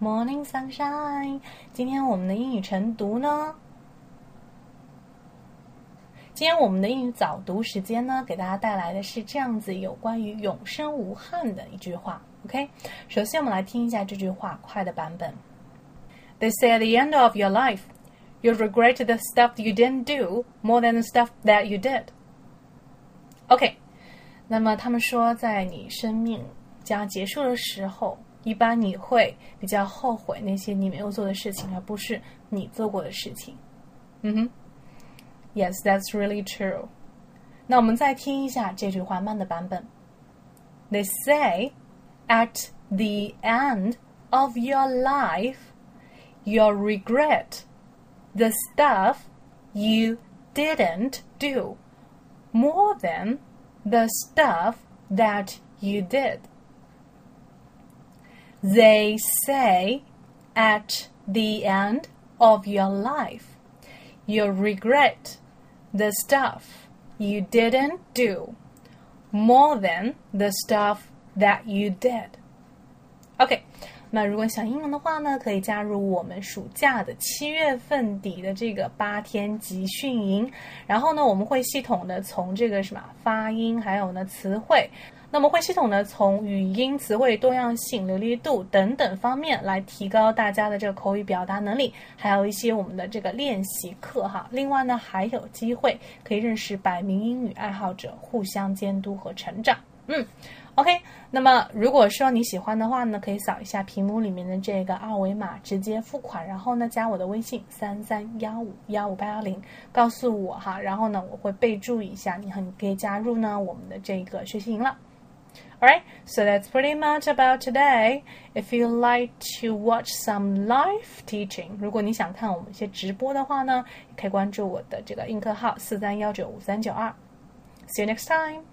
Morning sunshine。今天我们的英语晨读呢？今天我们的英语早读时间呢，给大家带来的是这样子有关于永生无憾的一句话。OK，首先我们来听一下这句话快的版本。They say at the end of your life, you regret the stuff you didn't do more than the stuff that you did. OK，那么他们说，在你生命将结束的时候。一般你会比较后悔那些你没有做的事情，而不是你做过的事情。嗯哼，Yes, that's really true。那我们再听一下这句话慢的版本。They say, at the end of your life, you'll regret the stuff you didn't do more than the stuff that you did. They say at the end of your life, you regret the stuff you didn't do more than the stuff that you did. OK，那如果想英文的话呢，可以加入我们暑假的七月份底的这个八天集训营。然后呢，我们会系统的从这个什么发音，还有呢词汇。那么会系统的从语音、词汇多样性、流利度等等方面来提高大家的这个口语表达能力，还有一些我们的这个练习课哈。另外呢，还有机会可以认识百名英语爱好者，互相监督和成长。嗯，OK。那么如果说你喜欢的话呢，可以扫一下屏幕里面的这个二维码直接付款，然后呢加我的微信三三幺五幺五八幺零，告诉我哈，然后呢我会备注一下，你很可以加入呢我们的这个学习营了。Alright, so that's pretty much about today. If you like to watch some live teaching，如果你想看我们一些直播的话呢，可以关注我的这个映客号四三幺九五三九二。See you next time.